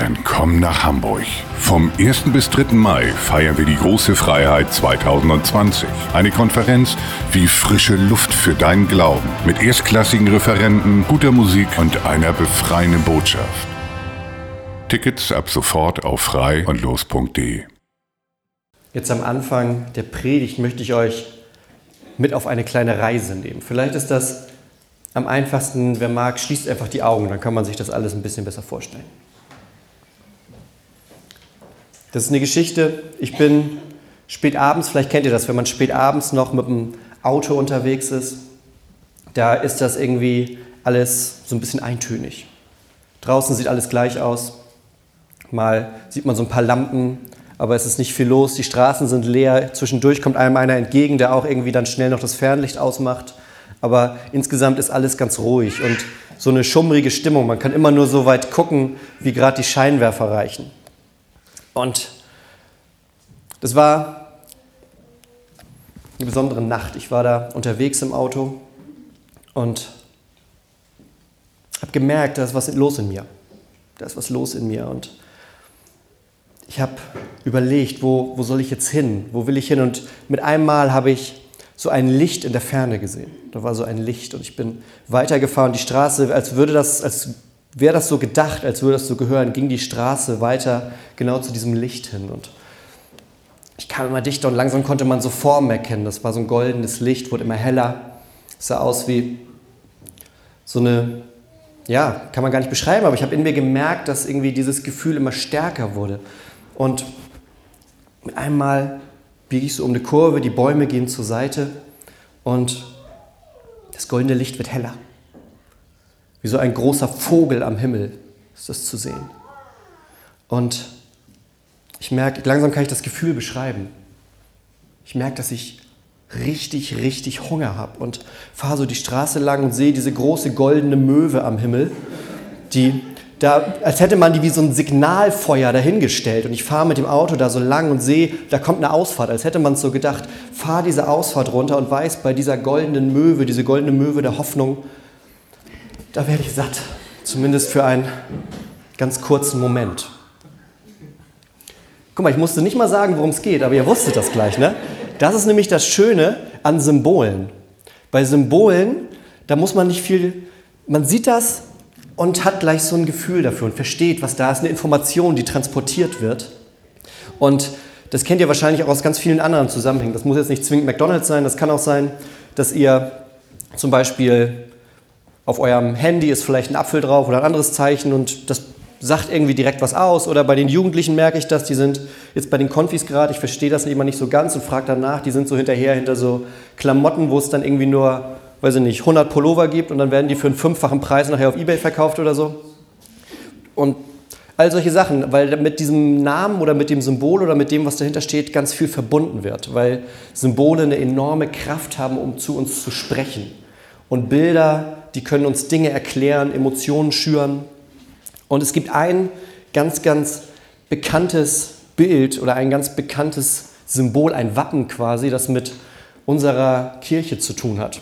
Dann komm nach Hamburg. Vom 1. bis 3. Mai feiern wir die große Freiheit 2020. Eine Konferenz wie frische Luft für deinen Glauben. Mit erstklassigen Referenten, guter Musik und einer befreienden Botschaft. Tickets ab sofort auf frei und los.de. Jetzt am Anfang der Predigt möchte ich euch mit auf eine kleine Reise nehmen. Vielleicht ist das am einfachsten, wer mag, schließt einfach die Augen, dann kann man sich das alles ein bisschen besser vorstellen. Das ist eine Geschichte, ich bin spät abends, vielleicht kennt ihr das, wenn man spät abends noch mit dem Auto unterwegs ist, da ist das irgendwie alles so ein bisschen eintönig. Draußen sieht alles gleich aus. Mal sieht man so ein paar Lampen, aber es ist nicht viel los. Die Straßen sind leer. Zwischendurch kommt einem einer entgegen, der auch irgendwie dann schnell noch das Fernlicht ausmacht. Aber insgesamt ist alles ganz ruhig und so eine schummrige Stimmung. Man kann immer nur so weit gucken, wie gerade die Scheinwerfer reichen. Und das war eine besondere Nacht. Ich war da unterwegs im Auto und habe gemerkt, da ist was los in mir. Da ist was los in mir. Und ich habe überlegt, wo, wo soll ich jetzt hin? Wo will ich hin? Und mit einem Mal habe ich so ein Licht in der Ferne gesehen. Da war so ein Licht und ich bin weitergefahren. Die Straße, als würde das, als wäre das so gedacht, als würde das so gehören, ging die Straße weiter genau zu diesem Licht hin. Und ich kam immer dichter und langsam konnte man so Formen erkennen. Das war so ein goldenes Licht, wurde immer heller. Es sah aus wie so eine, ja, kann man gar nicht beschreiben, aber ich habe in mir gemerkt, dass irgendwie dieses Gefühl immer stärker wurde. Und mit einmal biege ich so um eine Kurve, die Bäume gehen zur Seite und das goldene Licht wird heller. Wie so ein großer Vogel am Himmel ist das zu sehen. Und ich merke, langsam kann ich das Gefühl beschreiben. Ich merke, dass ich richtig, richtig Hunger habe und fahre so die Straße lang und sehe diese große goldene Möwe am Himmel, die da, als hätte man die wie so ein Signalfeuer dahingestellt. Und ich fahre mit dem Auto da so lang und sehe, da kommt eine Ausfahrt, als hätte man es so gedacht, fahr diese Ausfahrt runter und weiß, bei dieser goldenen Möwe, diese goldene Möwe der Hoffnung, da werde ich satt. Zumindest für einen ganz kurzen Moment. Guck mal, ich musste nicht mal sagen, worum es geht, aber ihr wusstet das gleich, ne? Das ist nämlich das Schöne an Symbolen. Bei Symbolen, da muss man nicht viel, man sieht das und hat gleich so ein Gefühl dafür und versteht, was da ist, eine Information, die transportiert wird. Und das kennt ihr wahrscheinlich auch aus ganz vielen anderen Zusammenhängen. Das muss jetzt nicht zwingend McDonald's sein, das kann auch sein, dass ihr zum Beispiel auf eurem Handy ist vielleicht ein Apfel drauf oder ein anderes Zeichen und das sagt irgendwie direkt was aus. Oder bei den Jugendlichen merke ich das, die sind jetzt bei den Konfis gerade, ich verstehe das immer nicht so ganz und frage danach, die sind so hinterher hinter so Klamotten, wo es dann irgendwie nur, weiß ich nicht, 100 Pullover gibt und dann werden die für einen fünffachen Preis nachher auf Ebay verkauft oder so. Und all solche Sachen, weil mit diesem Namen oder mit dem Symbol oder mit dem, was dahinter steht, ganz viel verbunden wird, weil Symbole eine enorme Kraft haben, um zu uns zu sprechen. Und Bilder die können uns Dinge erklären, Emotionen schüren. Und es gibt ein ganz, ganz bekanntes Bild oder ein ganz bekanntes Symbol, ein Wappen quasi, das mit unserer Kirche zu tun hat.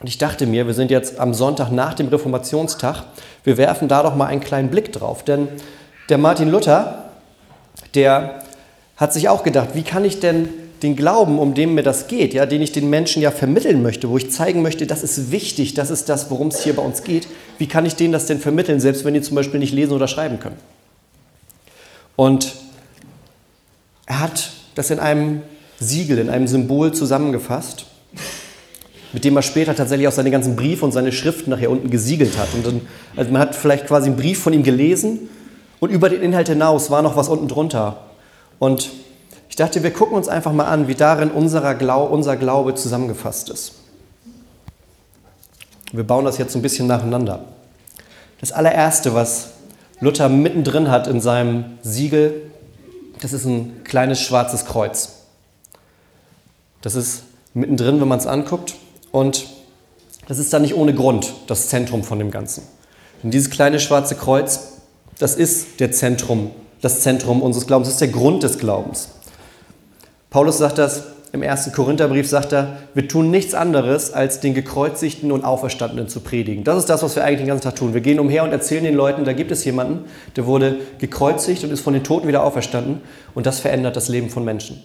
Und ich dachte mir, wir sind jetzt am Sonntag nach dem Reformationstag, wir werfen da doch mal einen kleinen Blick drauf. Denn der Martin Luther, der hat sich auch gedacht, wie kann ich denn den Glauben, um den mir das geht, ja, den ich den Menschen ja vermitteln möchte, wo ich zeigen möchte, das ist wichtig, das ist das, worum es hier bei uns geht, wie kann ich denen das denn vermitteln, selbst wenn die zum Beispiel nicht lesen oder schreiben können? Und er hat das in einem Siegel, in einem Symbol zusammengefasst. mit dem er später tatsächlich auch seine ganzen Briefe und seine Schriften nachher unten gesiegelt hat. Und dann, also man hat vielleicht quasi einen Brief von ihm gelesen und über den Inhalt hinaus war noch was unten drunter. Und dachte, wir gucken uns einfach mal an, wie darin unser Glaube, unser Glaube zusammengefasst ist. Wir bauen das jetzt so ein bisschen nacheinander. Das allererste, was Luther mittendrin hat in seinem Siegel, das ist ein kleines schwarzes Kreuz. Das ist mittendrin, wenn man es anguckt. Und das ist dann nicht ohne Grund das Zentrum von dem Ganzen. Und dieses kleine schwarze Kreuz, das ist der Zentrum, das Zentrum unseres Glaubens, das ist der Grund des Glaubens. Paulus sagt das im ersten Korintherbrief, sagt er, wir tun nichts anderes, als den Gekreuzigten und Auferstandenen zu predigen. Das ist das, was wir eigentlich den ganzen Tag tun. Wir gehen umher und erzählen den Leuten, da gibt es jemanden, der wurde gekreuzigt und ist von den Toten wieder auferstanden. Und das verändert das Leben von Menschen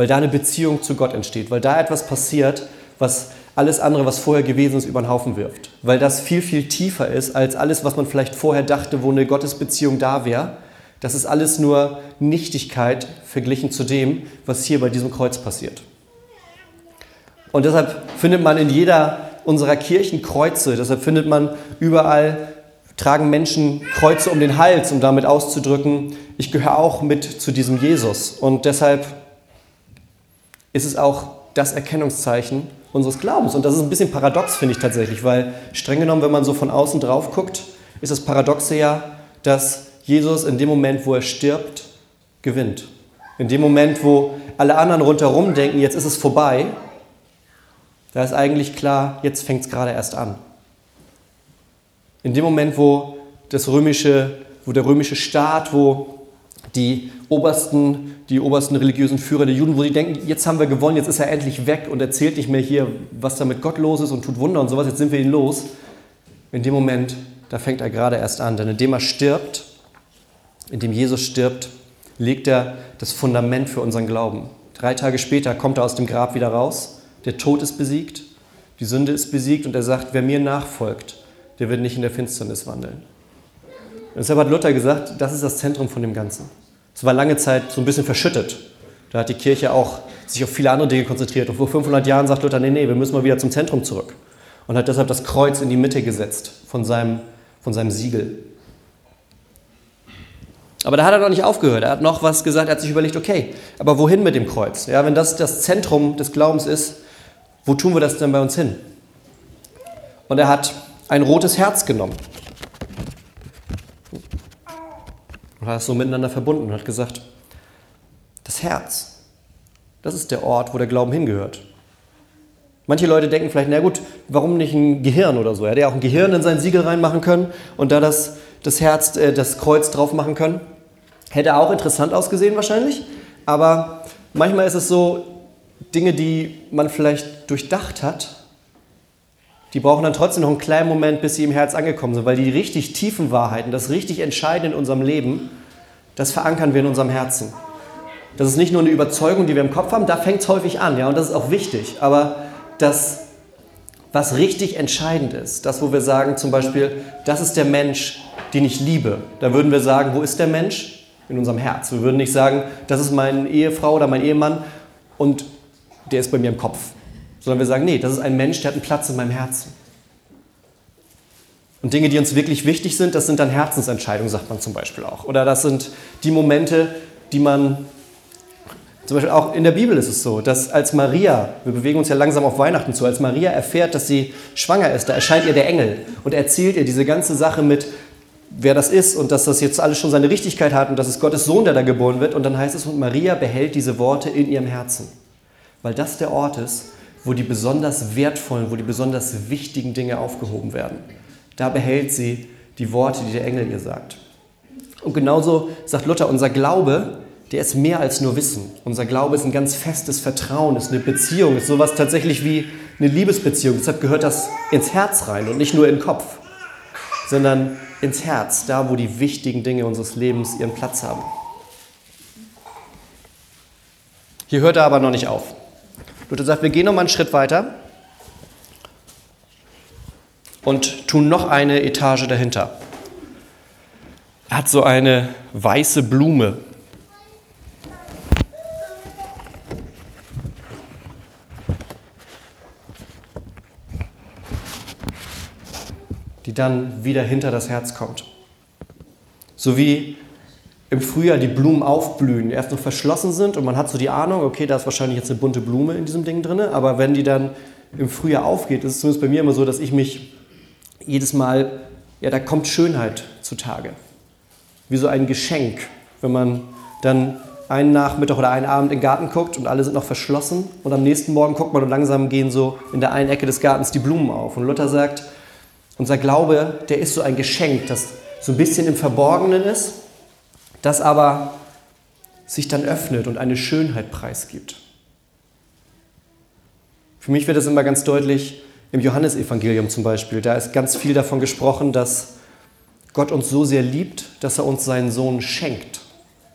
weil da eine Beziehung zu Gott entsteht, weil da etwas passiert, was alles andere, was vorher gewesen ist, über den Haufen wirft. Weil das viel, viel tiefer ist als alles, was man vielleicht vorher dachte, wo eine Gottesbeziehung da wäre. Das ist alles nur Nichtigkeit verglichen zu dem, was hier bei diesem Kreuz passiert. Und deshalb findet man in jeder unserer Kirchen Kreuze, deshalb findet man überall, tragen Menschen Kreuze um den Hals, um damit auszudrücken, ich gehöre auch mit zu diesem Jesus. Und deshalb ist es auch das Erkennungszeichen unseres Glaubens. Und das ist ein bisschen paradox, finde ich tatsächlich, weil streng genommen, wenn man so von außen drauf guckt, ist das Paradoxe ja, dass Jesus in dem Moment, wo er stirbt, gewinnt. In dem Moment, wo alle anderen rundherum denken, jetzt ist es vorbei, da ist eigentlich klar, jetzt fängt es gerade erst an. In dem Moment, wo das römische, wo der römische Staat, wo die obersten, die obersten religiösen Führer der Juden, wo sie denken, jetzt haben wir gewonnen, jetzt ist er endlich weg und erzählt nicht mehr hier, was da mit Gott los ist und tut Wunder und sowas, jetzt sind wir ihn los. In dem Moment, da fängt er gerade erst an, denn indem er stirbt, indem Jesus stirbt, legt er das Fundament für unseren Glauben. Drei Tage später kommt er aus dem Grab wieder raus, der Tod ist besiegt, die Sünde ist besiegt und er sagt, wer mir nachfolgt, der wird nicht in der Finsternis wandeln. Und deshalb hat Luther gesagt, das ist das Zentrum von dem Ganzen. Es war lange Zeit so ein bisschen verschüttet. Da hat die Kirche auch sich auf viele andere Dinge konzentriert. Und vor 500 Jahren sagt Luther, nee, nee, wir müssen mal wieder zum Zentrum zurück. Und hat deshalb das Kreuz in die Mitte gesetzt von seinem, von seinem Siegel. Aber da hat er noch nicht aufgehört. Er hat noch was gesagt. Er hat sich überlegt, okay, aber wohin mit dem Kreuz? Ja, wenn das das Zentrum des Glaubens ist, wo tun wir das denn bei uns hin? Und er hat ein rotes Herz genommen. und hat es so miteinander verbunden und hat gesagt, das Herz, das ist der Ort, wo der Glauben hingehört. Manche Leute denken vielleicht, na gut, warum nicht ein Gehirn oder so? Er hätte ja auch ein Gehirn in sein Siegel reinmachen können und da das, das Herz, äh, das Kreuz drauf machen können. Hätte auch interessant ausgesehen wahrscheinlich, aber manchmal ist es so, Dinge, die man vielleicht durchdacht hat, die brauchen dann trotzdem noch einen kleinen Moment, bis sie im Herz angekommen sind, weil die richtig tiefen Wahrheiten, das richtig Entscheidende in unserem Leben, das verankern wir in unserem Herzen. Das ist nicht nur eine Überzeugung, die wir im Kopf haben, da fängt es häufig an, ja, und das ist auch wichtig. Aber das, was richtig entscheidend ist, das, wo wir sagen zum Beispiel, das ist der Mensch, den ich liebe, da würden wir sagen, wo ist der Mensch? In unserem Herz. Wir würden nicht sagen, das ist meine Ehefrau oder mein Ehemann und der ist bei mir im Kopf sondern wir sagen, nee, das ist ein Mensch, der hat einen Platz in meinem Herzen. Und Dinge, die uns wirklich wichtig sind, das sind dann Herzensentscheidungen, sagt man zum Beispiel auch. Oder das sind die Momente, die man, zum Beispiel auch in der Bibel ist es so, dass als Maria, wir bewegen uns ja langsam auf Weihnachten zu, als Maria erfährt, dass sie schwanger ist, da erscheint ihr der Engel und erzählt ihr diese ganze Sache mit, wer das ist und dass das jetzt alles schon seine Richtigkeit hat und dass es Gottes Sohn, der da geboren wird. Und dann heißt es, und Maria behält diese Worte in ihrem Herzen, weil das der Ort ist, wo die besonders wertvollen, wo die besonders wichtigen Dinge aufgehoben werden. Da behält sie die Worte, die der Engel ihr sagt. Und genauso sagt Luther, unser Glaube, der ist mehr als nur Wissen. Unser Glaube ist ein ganz festes Vertrauen, ist eine Beziehung, ist sowas tatsächlich wie eine Liebesbeziehung. Deshalb gehört das ins Herz rein und nicht nur in den Kopf, sondern ins Herz, da wo die wichtigen Dinge unseres Lebens ihren Platz haben. Hier hört er aber noch nicht auf. Luther sagt, wir gehen noch mal einen Schritt weiter und tun noch eine Etage dahinter. Er hat so eine weiße Blume. Dann wieder hinter das Herz kommt. So wie im Frühjahr die Blumen aufblühen, erst noch verschlossen sind und man hat so die Ahnung, okay, da ist wahrscheinlich jetzt eine bunte Blume in diesem Ding drin, aber wenn die dann im Frühjahr aufgeht, ist es zumindest bei mir immer so, dass ich mich jedes Mal, ja, da kommt Schönheit zutage. Wie so ein Geschenk, wenn man dann einen Nachmittag oder einen Abend in den Garten guckt und alle sind noch verschlossen und am nächsten Morgen guckt man und langsam gehen so in der einen Ecke des Gartens die Blumen auf. Und Luther sagt, unser Glaube, der ist so ein Geschenk, das so ein bisschen im Verborgenen ist, das aber sich dann öffnet und eine Schönheit preisgibt. Für mich wird das immer ganz deutlich im Johannesevangelium zum Beispiel. Da ist ganz viel davon gesprochen, dass Gott uns so sehr liebt, dass er uns seinen Sohn schenkt.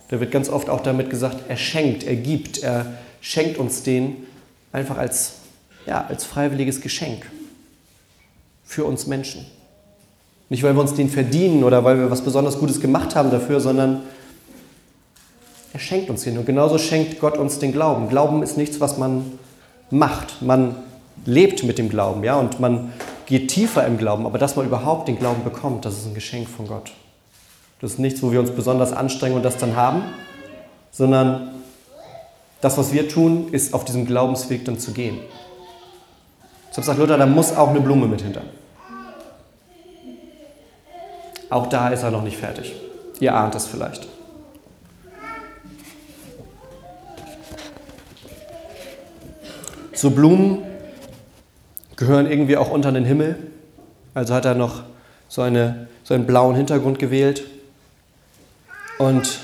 Da wird ganz oft auch damit gesagt, er schenkt, er gibt, er schenkt uns den einfach als, ja, als freiwilliges Geschenk für uns Menschen. Nicht, weil wir uns den verdienen oder weil wir was besonders Gutes gemacht haben dafür, sondern er schenkt uns den. Und genauso schenkt Gott uns den Glauben. Glauben ist nichts, was man macht. Man lebt mit dem Glauben, ja, und man geht tiefer im Glauben. Aber dass man überhaupt den Glauben bekommt, das ist ein Geschenk von Gott. Das ist nichts, wo wir uns besonders anstrengen und das dann haben, sondern das, was wir tun, ist auf diesem Glaubensweg dann zu gehen. Deshalb sagt Luther, da muss auch eine Blume mit hinter. Auch da ist er noch nicht fertig. Ihr ahnt es vielleicht. So Blumen gehören irgendwie auch unter den Himmel. Also hat er noch so, eine, so einen blauen Hintergrund gewählt. Und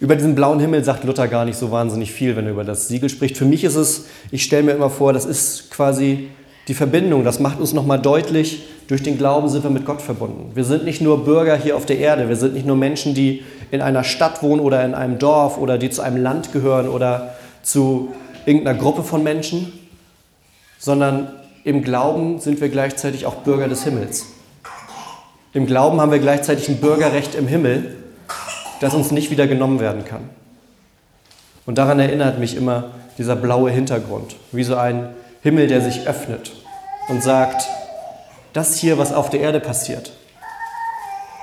über diesen blauen Himmel sagt Luther gar nicht so wahnsinnig viel, wenn er über das Siegel spricht. Für mich ist es, ich stelle mir immer vor, das ist quasi die Verbindung. Das macht uns nochmal deutlich, durch den Glauben sind wir mit Gott verbunden. Wir sind nicht nur Bürger hier auf der Erde, wir sind nicht nur Menschen, die in einer Stadt wohnen oder in einem Dorf oder die zu einem Land gehören oder zu irgendeiner Gruppe von Menschen, sondern im Glauben sind wir gleichzeitig auch Bürger des Himmels. Im Glauben haben wir gleichzeitig ein Bürgerrecht im Himmel, das uns nicht wieder genommen werden kann. Und daran erinnert mich immer dieser blaue Hintergrund, wie so ein Himmel, der sich öffnet und sagt, das hier, was auf der Erde passiert,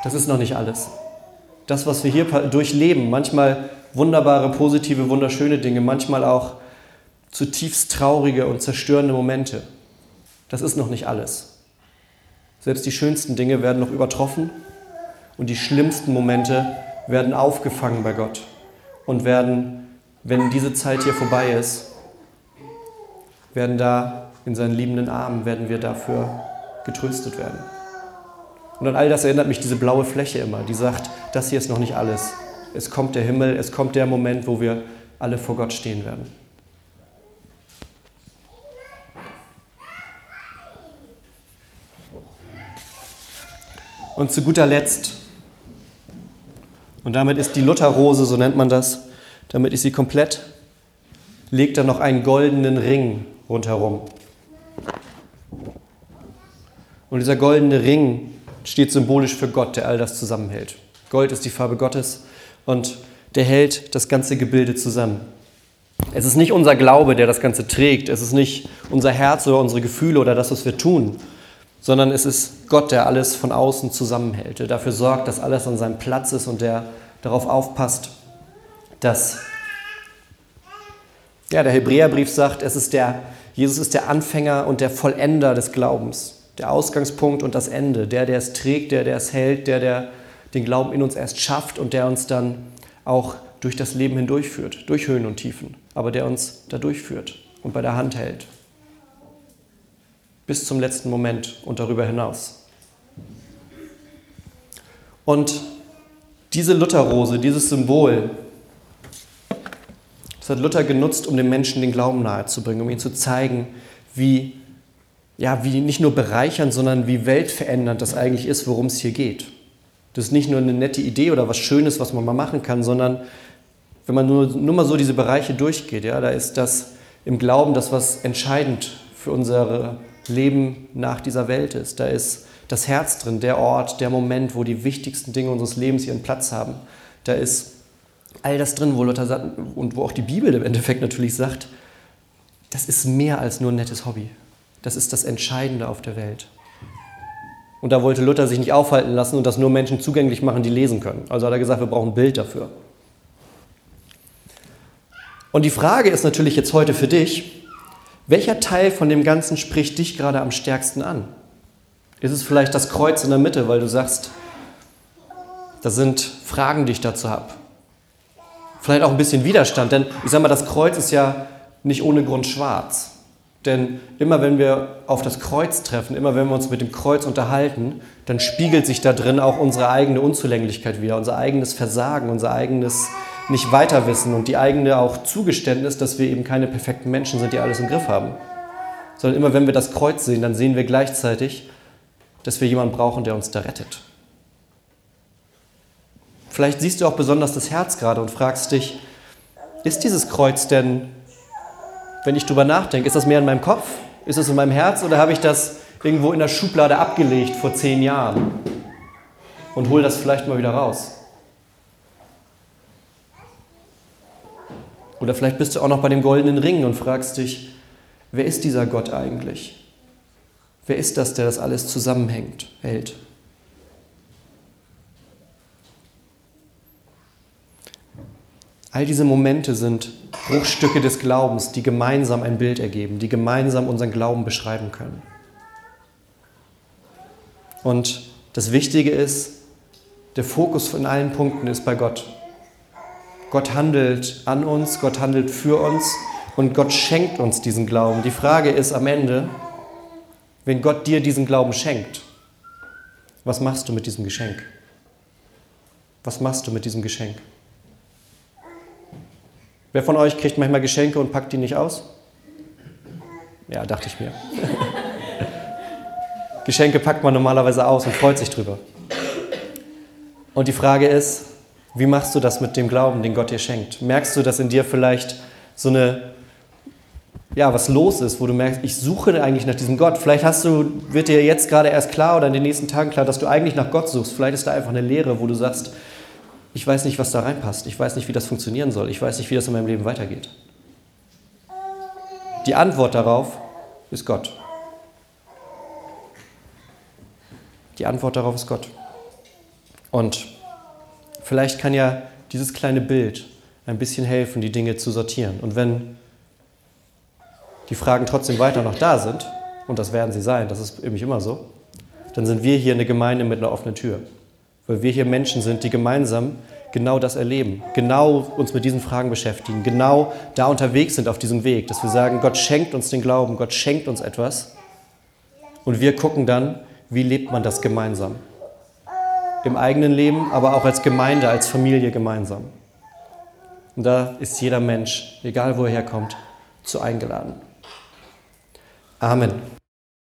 das ist noch nicht alles. Das, was wir hier durchleben, manchmal wunderbare, positive, wunderschöne Dinge, manchmal auch zutiefst traurige und zerstörende Momente, das ist noch nicht alles. Selbst die schönsten Dinge werden noch übertroffen und die schlimmsten Momente werden aufgefangen bei Gott und werden, wenn diese Zeit hier vorbei ist, werden da in seinen liebenden Armen, werden wir dafür getröstet werden. Und an all das erinnert mich diese blaue Fläche immer, die sagt, das hier ist noch nicht alles. Es kommt der Himmel, es kommt der Moment, wo wir alle vor Gott stehen werden. Und zu guter Letzt, und damit ist die Lutherrose, so nennt man das, damit ist sie komplett, legt er noch einen goldenen Ring rundherum. Und dieser goldene Ring steht symbolisch für Gott, der all das zusammenhält. Gold ist die Farbe Gottes und der hält das ganze Gebilde zusammen. Es ist nicht unser Glaube, der das Ganze trägt. Es ist nicht unser Herz oder unsere Gefühle oder das, was wir tun, sondern es ist Gott, der alles von außen zusammenhält, der dafür sorgt, dass alles an seinem Platz ist und der darauf aufpasst, dass ja, der Hebräerbrief sagt, es ist der, Jesus ist der Anfänger und der Vollender des Glaubens, der Ausgangspunkt und das Ende, der, der es trägt, der, der es hält, der, der den Glauben in uns erst schafft und der uns dann auch durch das Leben hindurchführt, durch Höhen und Tiefen, aber der uns da durchführt und bei der Hand hält. Bis zum letzten Moment und darüber hinaus. Und diese Lutherrose, dieses Symbol, das hat Luther genutzt, um den Menschen den Glauben nahezubringen, um ihnen zu zeigen, wie, ja, wie nicht nur bereichernd, sondern wie weltverändernd das eigentlich ist, worum es hier geht. Das ist nicht nur eine nette Idee oder was Schönes, was man mal machen kann, sondern wenn man nur, nur mal so diese Bereiche durchgeht, ja, da ist das im Glauben das, was entscheidend für unser Leben nach dieser Welt ist. Da ist das Herz drin, der Ort, der Moment, wo die wichtigsten Dinge unseres Lebens ihren Platz haben. Da ist all das drin, wo Luther sagt, und wo auch die Bibel im Endeffekt natürlich sagt, das ist mehr als nur ein nettes Hobby. Das ist das Entscheidende auf der Welt. Und da wollte Luther sich nicht aufhalten lassen und das nur Menschen zugänglich machen, die lesen können. Also hat er gesagt, wir brauchen ein Bild dafür. Und die Frage ist natürlich jetzt heute für dich, welcher Teil von dem Ganzen spricht dich gerade am stärksten an? Ist es vielleicht das Kreuz in der Mitte, weil du sagst, das sind Fragen, die ich dazu habe. Vielleicht auch ein bisschen Widerstand, denn ich sage mal, das Kreuz ist ja nicht ohne Grund schwarz. Denn immer wenn wir auf das Kreuz treffen, immer wenn wir uns mit dem Kreuz unterhalten, dann spiegelt sich da drin auch unsere eigene Unzulänglichkeit wieder, unser eigenes Versagen, unser eigenes nicht weiterwissen und die eigene auch Zugeständnis, dass wir eben keine perfekten Menschen sind, die alles im Griff haben. Sondern immer wenn wir das Kreuz sehen, dann sehen wir gleichzeitig, dass wir jemanden brauchen, der uns da rettet. Vielleicht siehst du auch besonders das Herz gerade und fragst dich, ist dieses Kreuz denn, wenn ich drüber nachdenke, ist das mehr in meinem Kopf? Ist es in meinem Herz oder habe ich das irgendwo in der Schublade abgelegt vor zehn Jahren und hole das vielleicht mal wieder raus? Oder vielleicht bist du auch noch bei dem goldenen Ring und fragst dich, wer ist dieser Gott eigentlich? Wer ist das, der das alles zusammenhängt, hält? All diese Momente sind Bruchstücke des Glaubens, die gemeinsam ein Bild ergeben, die gemeinsam unseren Glauben beschreiben können. Und das Wichtige ist, der Fokus von allen Punkten ist bei Gott. Gott handelt an uns, Gott handelt für uns und Gott schenkt uns diesen Glauben. Die Frage ist am Ende, wenn Gott dir diesen Glauben schenkt, was machst du mit diesem Geschenk? Was machst du mit diesem Geschenk? Wer von euch kriegt manchmal Geschenke und packt die nicht aus? Ja, dachte ich mir. Geschenke packt man normalerweise aus und freut sich drüber. Und die Frage ist, wie machst du das mit dem Glauben, den Gott dir schenkt? Merkst du, dass in dir vielleicht so eine ja, was los ist, wo du merkst, ich suche eigentlich nach diesem Gott. Vielleicht hast du, wird dir jetzt gerade erst klar oder in den nächsten Tagen klar, dass du eigentlich nach Gott suchst. Vielleicht ist da einfach eine Lehre, wo du sagst, ich weiß nicht, was da reinpasst. Ich weiß nicht, wie das funktionieren soll. Ich weiß nicht, wie das in meinem Leben weitergeht. Die Antwort darauf ist Gott. Die Antwort darauf ist Gott. Und vielleicht kann ja dieses kleine Bild ein bisschen helfen, die Dinge zu sortieren. Und wenn die Fragen trotzdem weiter noch da sind, und das werden sie sein, das ist nämlich immer so, dann sind wir hier eine Gemeinde mit einer offenen Tür. Weil wir hier Menschen sind, die gemeinsam genau das erleben, genau uns mit diesen Fragen beschäftigen, genau da unterwegs sind auf diesem Weg, dass wir sagen, Gott schenkt uns den Glauben, Gott schenkt uns etwas. Und wir gucken dann, wie lebt man das gemeinsam. Im eigenen Leben, aber auch als Gemeinde, als Familie gemeinsam. Und da ist jeder Mensch, egal wo er herkommt, zu eingeladen. Amen.